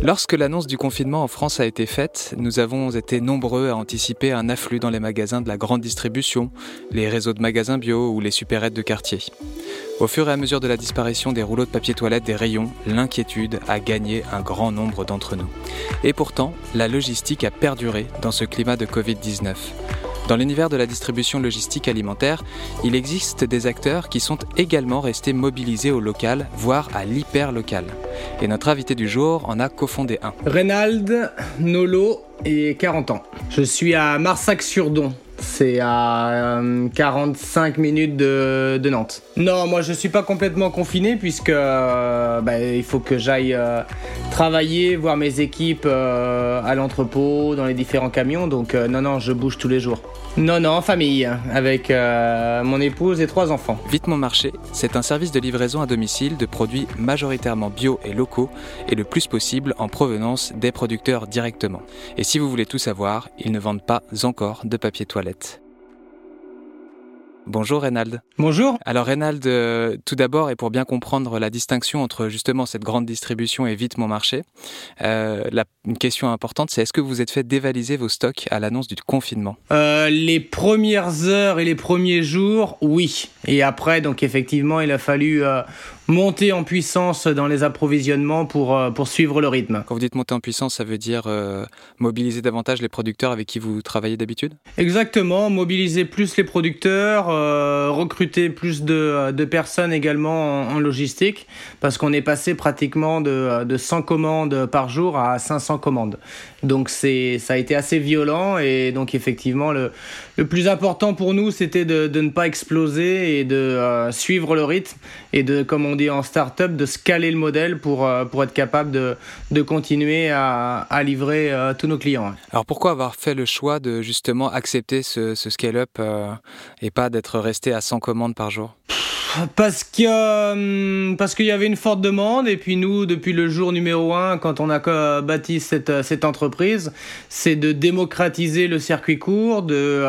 Lorsque l'annonce du confinement en France a été faite, nous avons été nombreux à anticiper un afflux dans les magasins de la grande distribution, les réseaux de magasins bio ou les supérettes de quartier. Au fur et à mesure de la disparition des rouleaux de papier toilette des rayons, l'inquiétude a gagné un grand nombre d'entre nous. Et pourtant, la logistique a perduré dans ce climat de Covid-19. Dans l'univers de la distribution logistique alimentaire, il existe des acteurs qui sont également restés mobilisés au local, voire à l'hyper-local. Et notre invité du jour en a cofondé un. Reynald Nolo et 40 ans. Je suis à Marsac-sur-Don. C'est à 45 euh, minutes de, Nantes. Non, moi je suis pas complètement confiné puisque euh, bah, il faut que j'aille euh, travailler, voir mes équipes à l'entrepôt, dans les différents camions. Donc non, non, je bouge tous les jours. Non, non, en famille, avec mon épouse et trois enfants. Vite mon marché, c'est un service de livraison à domicile de produits majoritairement bio et locaux et le plus possible en provenance des producteurs directement. Et si vous voulez tout savoir, ils ne vendent pas encore de papier toilette. Bonjour Reynald. Bonjour. Alors Reynald, euh, tout d'abord, et pour bien comprendre la distinction entre justement cette grande distribution et vite mon marché, euh, la, une question importante, c'est est-ce que vous êtes fait dévaliser vos stocks à l'annonce du confinement? Euh, Les premières heures et les premiers jours, oui. Et après, donc effectivement, il a fallu monter en puissance dans les approvisionnements pour, euh, pour suivre le rythme. Quand vous dites monter en puissance, ça veut dire euh, mobiliser davantage les producteurs avec qui vous travaillez d'habitude? Exactement, mobiliser plus les producteurs, euh, recruter plus de, de, personnes également en, logistique, parce qu'on est passé pratiquement de, de 100 commandes par jour à 500 commandes. Donc c'est, ça a été assez violent et donc effectivement le, le plus important pour nous c'était de, de, ne pas exploser et de suivre le rythme et de, comme on en start-up, de scaler le modèle pour, euh, pour être capable de, de continuer à, à livrer euh, tous nos clients. Alors pourquoi avoir fait le choix de justement accepter ce, ce scale-up euh, et pas d'être resté à 100 commandes par jour? Parce que parce qu'il y avait une forte demande et puis nous depuis le jour numéro un quand on a bâti cette, cette entreprise c'est de démocratiser le circuit court de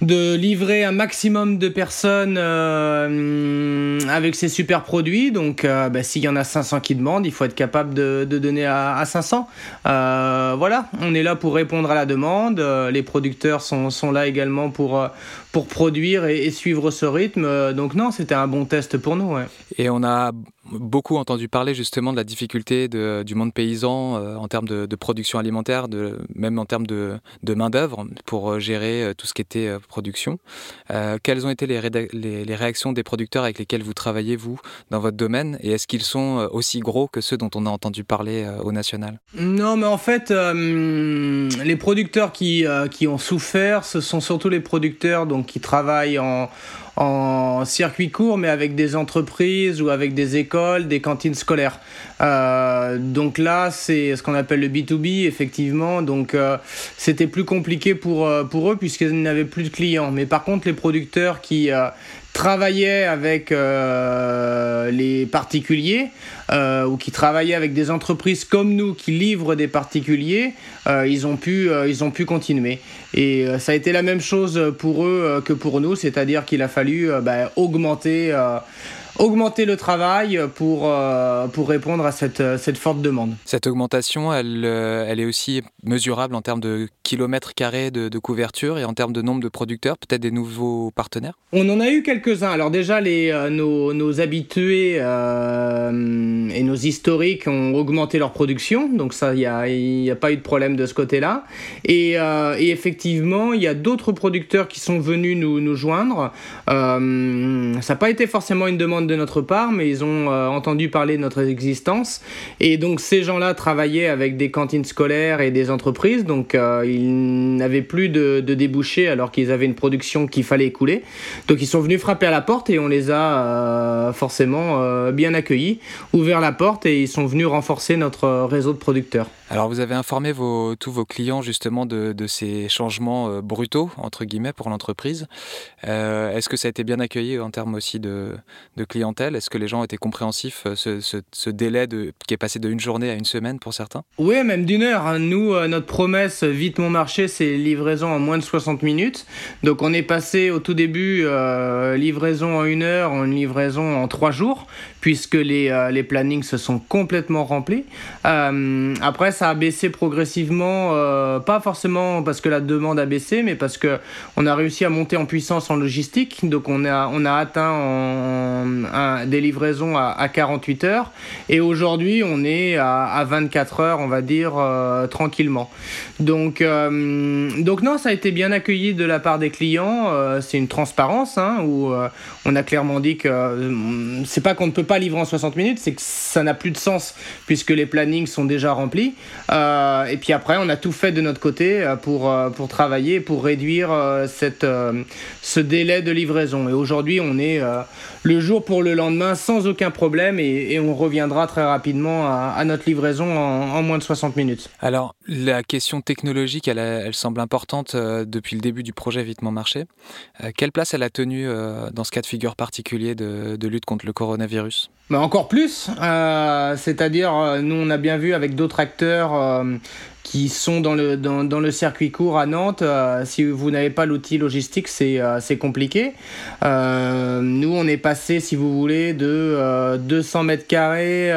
de livrer un maximum de personnes euh, avec ces super produits. Donc, euh, bah, s'il y en a 500 qui demandent, il faut être capable de, donner à, 500. Euh, voilà, on est là pour répondre à la demande. les producteurs sont, sont là également pour, pour produire et, suivre ce rythme. Donc, non, c'était un bon test pour nous. Et on a beaucoup entendu parler justement de la difficulté du monde paysan euh, en termes de, production alimentaire, même en termes de, main-d'œuvre pour euh, gérer euh, tout ce qui était production. quelles ont été les, les, réactions des producteurs avec lesquels vous travaillez, vous, dans votre domaine? Et est-ce qu'ils sont aussi gros que ceux dont on a entendu parler au national? Non, mais en fait, les producteurs qui, qui ont souffert, ce sont surtout les producteurs donc, qui travaillent en en circuit court, mais avec des entreprises ou avec des écoles, des cantines scolaires. Euh, donc là, c'est ce qu'on appelle le B2B, effectivement. Donc euh, c'était plus compliqué pour, euh, pour eux puisqu'ils n'avaient plus de clients. Mais par contre, les producteurs qui travaillaient avec les particuliers ou qui travaillaient avec des entreprises comme nous qui livrent des particuliers, ils, ont pu, ils ont pu continuer. Et ça a été la même chose pour eux que pour nous, c'est-à-dire qu'il a fallu bah, augmenter augmenter le travail pour, euh, pour répondre à cette, cette forte demande. Cette augmentation, elle, euh, elle est aussi mesurable en termes de kilomètres carrés de, couverture et en termes de nombre de producteurs, peut-être des nouveaux partenaires? On en a eu quelques-uns. Alors déjà, les, euh, nos, nos, habitués et nos historiques ont augmenté leur production, donc ça, il n'y a, y a, pas eu de problème de ce côté-là. Et, et, effectivement, il y a d'autres producteurs qui sont venus nous, nous joindre. ça n'a pas été forcément une demande de notre part, mais ils ont euh, entendu parler de notre existence. Et donc ces gens-là travaillaient avec des cantines scolaires et des entreprises, donc euh, ils n'avaient plus de, débouchés alors qu'ils avaient une production qu'il fallait écouler. Donc ils sont venus frapper à la porte et on les a euh, forcément bien accueillis, ouvert la porte et ils sont venus renforcer notre réseau de producteurs. Alors vous avez informé vos, tous vos clients justement de, ces changements brutaux, entre guillemets, pour l'entreprise. Est-ce que ça a été bien accueilli en termes aussi de, de clients Est-ce que les gens étaient compréhensifs, ce, délai qui est passé de une journée à une semaine pour certains? Oui, même d'une heure. Hein. Nous, notre promesse, vite mon marché, c'est livraison en moins de 60 minutes. Donc on est passé au tout début livraison en une heure, en livraison en trois jours, puisque les, les plannings se sont complètement remplis. après, ça a baissé progressivement, pas forcément parce que la demande a baissé, mais parce que on a réussi à monter en puissance en logistique. Donc on a, on a atteint en, des livraisons à, 48 heures. Et aujourd'hui, on est à, 24 heures, on va dire, euh, tranquillement. Donc, euh, donc non, ça a été bien accueilli de la part des clients. Euh, c'est une transparence hein, où on a clairement dit que c'est pas qu'on ne peut pas livrer en 60 minutes, c'est que ça n'a plus de sens puisque les plannings sont déjà remplis. et puis après, on a tout fait de notre côté pour, pour travailler, pour réduire cette, ce délai de livraison. Et aujourd'hui, on est le jour pour le lendemain sans aucun problème et, on reviendra très rapidement à, notre livraison en, moins de 60 minutes. Alors, la question technologique, elle, elle semble importante euh, depuis le début du projet Vitement Marché. Euh, quelle place elle a tenue dans ce cas de figure particulier de, lutte contre le coronavirus? Bah, encore plus, c'est-à-dire nous on a bien vu avec d'autres acteurs qui sont dans le, dans, dans le circuit court à Nantes. Euh, si vous n'avez pas l'outil logistique, c'est euh, compliqué. Euh, nous, on est passé, si vous voulez, de 200 mètres carrés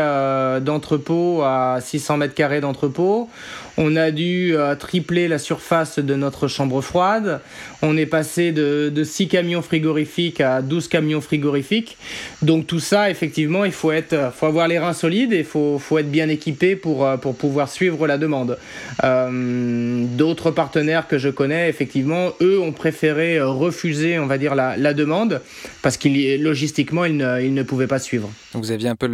d'entrepôt à 600 mètres carrés d'entrepôt. On a dû euh, tripler la surface de notre chambre froide. On est passé de, de 6 camions frigorifiques à 12 camions frigorifiques. Donc tout ça, effectivement, il faut, être, faut avoir les reins solides et il faut, faut, être bien équipé pour, euh, pour pouvoir suivre la demande. Euh, d'autres partenaires que je connais, effectivement, eux ont préféré refuser, on va dire, la, la demande parce qu'il logistiquement, ils ne, ils ne pouvaient pas suivre. Donc vous aviez un peu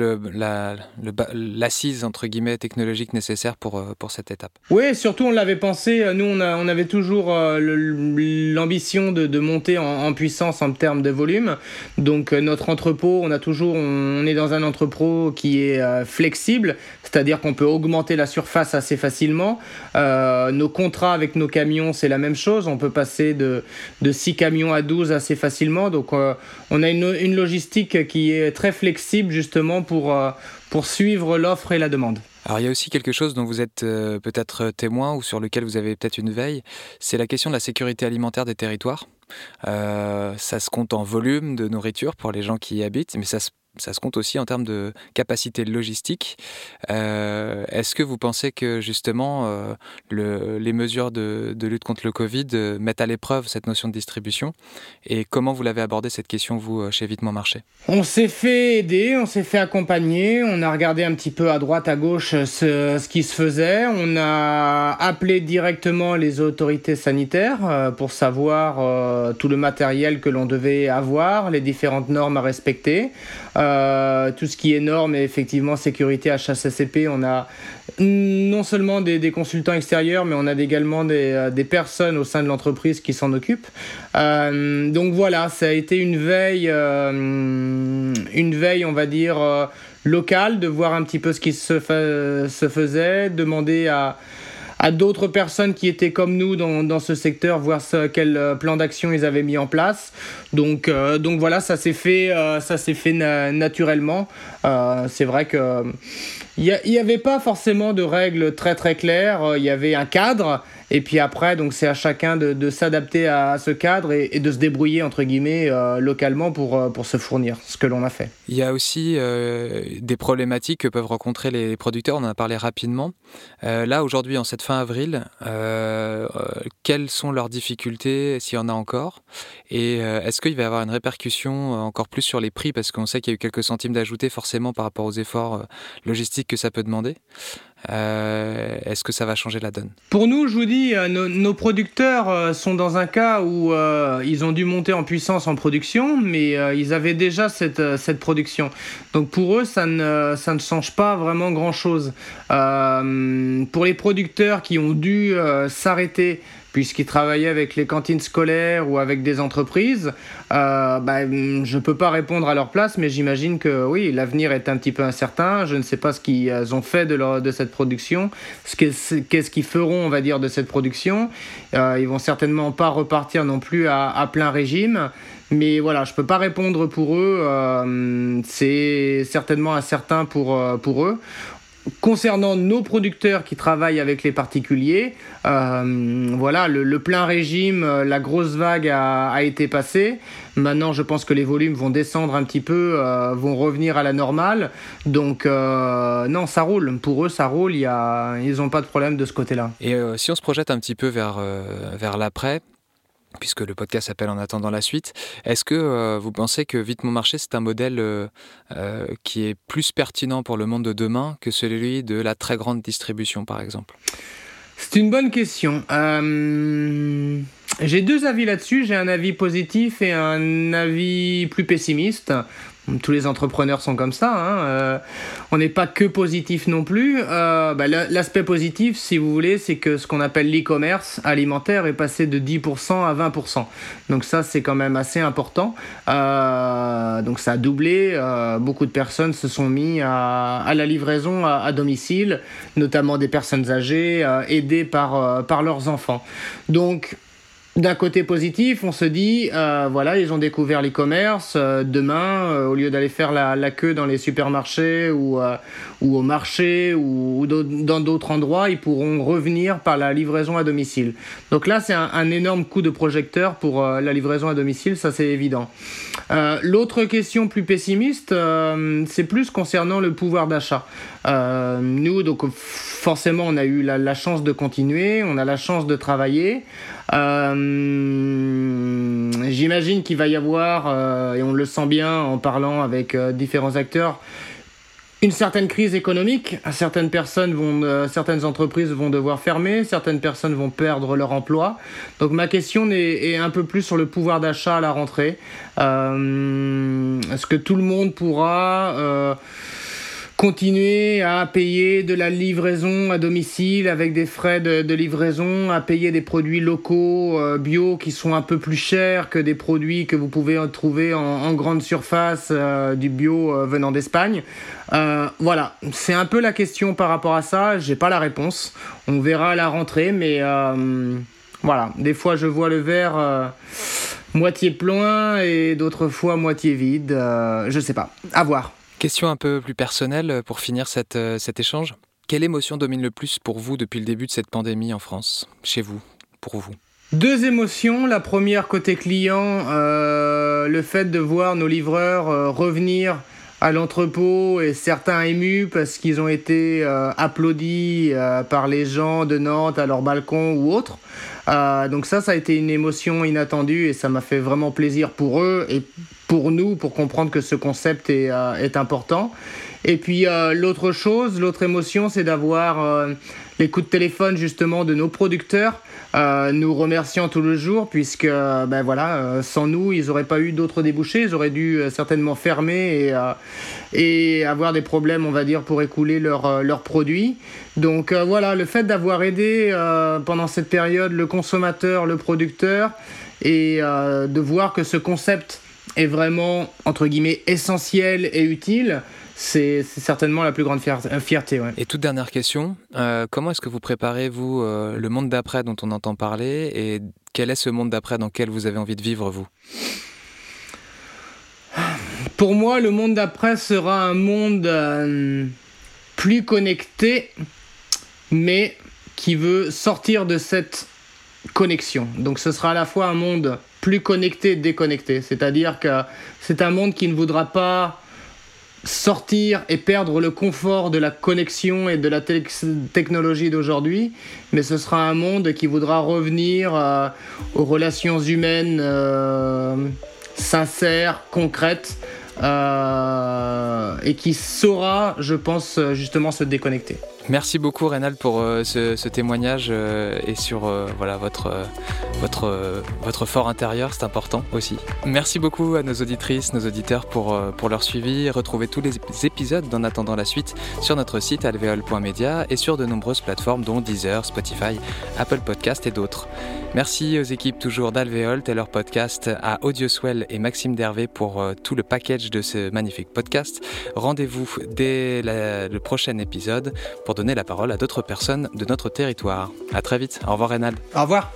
l'assise, entre guillemets, technologique nécessaire pour, pour cette étape. Oui, surtout on l'avait pensé, nous on, on avait toujours euh, l'ambition de, monter en, puissance en termes de volume. Donc euh, notre entrepôt, on a toujours, on, est dans un entrepôt qui est euh, flexible, c'est-à-dire qu'on peut augmenter la surface assez facilement. nos contrats avec nos camions, c'est la même chose, on peut passer de, de 6 camions à 12 assez facilement. Donc on a une, une, logistique qui est très flexible justement pour, pour suivre l'offre et la demande. Alors il y a aussi quelque chose dont vous êtes euh, peut-être témoin ou sur lequel vous avez peut-être une veille, c'est la question de la sécurité alimentaire des territoires. Euh, ça se compte en volume de nourriture pour les gens qui y habitent, mais ça se ça se compte aussi en termes de capacité logistique. Euh, est-ce que vous pensez que justement euh, le, les mesures de, lutte contre le Covid euh, mettent à l'épreuve cette notion de distribution? Et comment vous l'avez abordé cette question, vous, chez Vitement Marché? On s'est fait aider, on s'est fait accompagner, on a regardé un petit peu à droite, à gauche ce, qui se faisait. On a appelé directement les autorités sanitaires pour savoir tout le matériel que l'on devait avoir, les différentes normes à respecter. Tout ce qui est normes et effectivement sécurité HACCP, on a non seulement des, consultants extérieurs, mais on a également des, euh, des personnes au sein de l'entreprise qui s'en occupent. Euh, donc voilà, ça a été une veille, une veille, on va dire, locale, de voir un petit peu ce qui se faisait, demander à à d'autres personnes qui étaient comme nous dans, dans ce secteur, voir ce, quel euh, plan d'action ils avaient mis en place. Donc, euh, donc voilà, ça s'est fait, euh, ça s'est fait naturellement. c'est vrai que il n'y avait pas forcément de règles très très claires. Il y avait un cadre et puis après, donc c'est à chacun de, s'adapter à, ce cadre et, de se débrouiller entre guillemets euh, localement pour, euh, pour se fournir, ce que l'on a fait. Il y a aussi euh, des problématiques que peuvent rencontrer les producteurs. On en a parlé rapidement. là aujourd'hui, en cette fin avril, quelles sont leurs difficultés, s'il y en a encore, et est-ce qu'il va y avoir une répercussion encore plus sur les prix? Parce qu'on sait qu'il y a eu quelques centimes d'ajouter forcément par rapport aux efforts logistiques que ça peut demander. Euh, est-ce que ça va changer la donne? Pour nous, je vous dis, euh, nos, producteurs euh, sont dans un cas où ils ont dû monter en puissance en production, mais ils avaient déjà cette, cette production. Donc pour eux, ça ne, ça ne change pas vraiment grand-chose. pour les producteurs qui ont dû s'arrêter puisqu'ils travaillaient avec les cantines scolaires ou avec des entreprises. Euh, bah, je ne peux pas répondre à leur place, mais j'imagine que oui, l'avenir est un petit peu incertain. Je ne sais pas ce qu'ils ont fait de, leur, de cette production, qu'est-ce qu'ils feront, on va dire, de cette production. Euh, ils vont certainement pas repartir non plus à, plein régime. Mais voilà, je peux pas répondre pour eux. c'est certainement incertain pour, pour eux. Concernant nos producteurs qui travaillent avec les particuliers, euh, voilà, le, plein régime, euh, la grosse vague a, été passée. Maintenant, je pense que les volumes vont descendre un petit peu, euh, vont revenir à la normale. Donc, non, ça roule. Pour eux, ça roule. Y a, ils n'ont pas de problème de ce côté-là. Et si on se projette un petit peu vers, vers l'après, puisque le podcast s'appelle En attendant la suite. Est-ce que euh, vous pensez que Vite Mon Marché, c'est un modèle euh, euh, qui est plus pertinent pour le monde de demain que celui de la très grande distribution, par exemple? C'est une bonne question. J'ai deux avis là-dessus. J'ai un avis positif et un avis plus pessimiste. Tous les entrepreneurs sont comme ça. Hein. Euh, on n'est pas que positif non plus. Euh, bah, l'aspect positif, si vous voulez, c'est que ce qu'on appelle l'e-commerce alimentaire est passé de 10% à 20%. Donc ça, c'est quand même assez important. Euh, donc ça a doublé. beaucoup de personnes se sont mis à, la livraison à, domicile, notamment des personnes âgées aidées par, par leurs enfants. Donc d'un côté positif, on se dit, euh, voilà, ils ont découvert l'e-commerce. Euh, demain, euh, au lieu d'aller faire la, queue dans les supermarchés ou, ou au marché ou, dans d'autres endroits, ils pourront revenir par la livraison à domicile. Donc là, c'est un, énorme coup de projecteur pour la livraison à domicile, ça c'est évident. L'autre question plus pessimiste, c'est plus concernant le pouvoir d'achat. nous, donc forcément, on a eu la chance de continuer, on a la chance de travailler. Euh, j'imagine qu'il va y avoir, euh, et on le sent bien en parlant avec euh, différents acteurs, une certaine crise économique. Certaines personnes vont, certaines entreprises vont devoir fermer, certaines personnes vont perdre leur emploi. Donc ma question est, est un peu plus sur le pouvoir d'achat à la rentrée. Est-ce que tout le monde pourra continuer à payer de la livraison à domicile avec des frais de, livraison, à payer des produits locaux euh, bio qui sont un peu plus chers que des produits que vous pouvez trouver en, grande surface euh, du bio euh, venant d'Espagne. voilà, c'est un peu la question par rapport à ça. J'ai pas la réponse. On verra à la rentrée, mais voilà, des fois je vois le verre moitié plein et d'autres fois moitié vide. je sais pas. À voir. Question un peu plus personnelle euh, pour finir euh, cet échange. Quelle émotion domine le plus pour vous depuis le début de cette pandémie en France, chez vous, pour vous? Deux émotions. La première côté client, euh, le fait de voir nos livreurs revenir à l'entrepôt et certains émus parce qu'ils ont été applaudis par les gens de Nantes à leur balcon ou autre. donc ça, ça a été une émotion inattendue et ça m'a fait vraiment plaisir pour eux et pour nous, pour comprendre que ce concept est, euh, est important. Et puis euh, l'autre chose, l'autre émotion, c'est d'avoir euh, les coups de téléphone justement de nos producteurs, nous remerciant tout le jour, puisque ben voilà, sans nous, ils n'auraient pas eu d'autres débouchés, ils auraient dû certainement fermer et, et avoir des problèmes, on va dire, pour écouler leurs produits. Donc voilà, le fait d'avoir aidé pendant cette période le consommateur, le producteur, et de voir que ce concept est vraiment, entre guillemets, essentiel et utile, c'est certainement la plus grande euh, fierté. Et toute dernière question, euh, comment est-ce que vous préparez, vous, euh, le monde d'après dont on entend parler et quel est ce monde d'après dans lequel vous avez envie de vivre, vous? Pour moi, le monde d'après sera un monde plus connecté, mais qui veut sortir de cette connexion. Donc ce sera à la fois un monde plus connecté déconnecté. C'est-à-dire que c'est un monde qui ne voudra pas sortir et perdre le confort de la connexion et de la technologie d'aujourd'hui, mais ce sera un monde qui voudra revenir euh, aux relations humaines euh, sincères, concrètes, euh, et qui saura, je pense, justement se déconnecter. Merci beaucoup Rénal pour euh, ce, témoignage euh, et sur euh, voilà, votre, votre, votre fort intérieur, c'est important aussi. Merci beaucoup à nos auditrices, nos auditeurs pour, pour leur suivi. Retrouvez tous les épisodes d'En attendant la suite sur notre site alveol.media et sur de nombreuses plateformes dont Deezer, Spotify, Apple Podcast et d'autres. Merci aux équipes toujours d'Alveol, et leur podcast, à Audioswell et Maxime Dervé pour tout le package de ce magnifique podcast. Rendez-vous dès le prochain épisode pour donner la parole à d'autres personnes de notre territoire. À très vite. Au revoir, Rénal. Au revoir.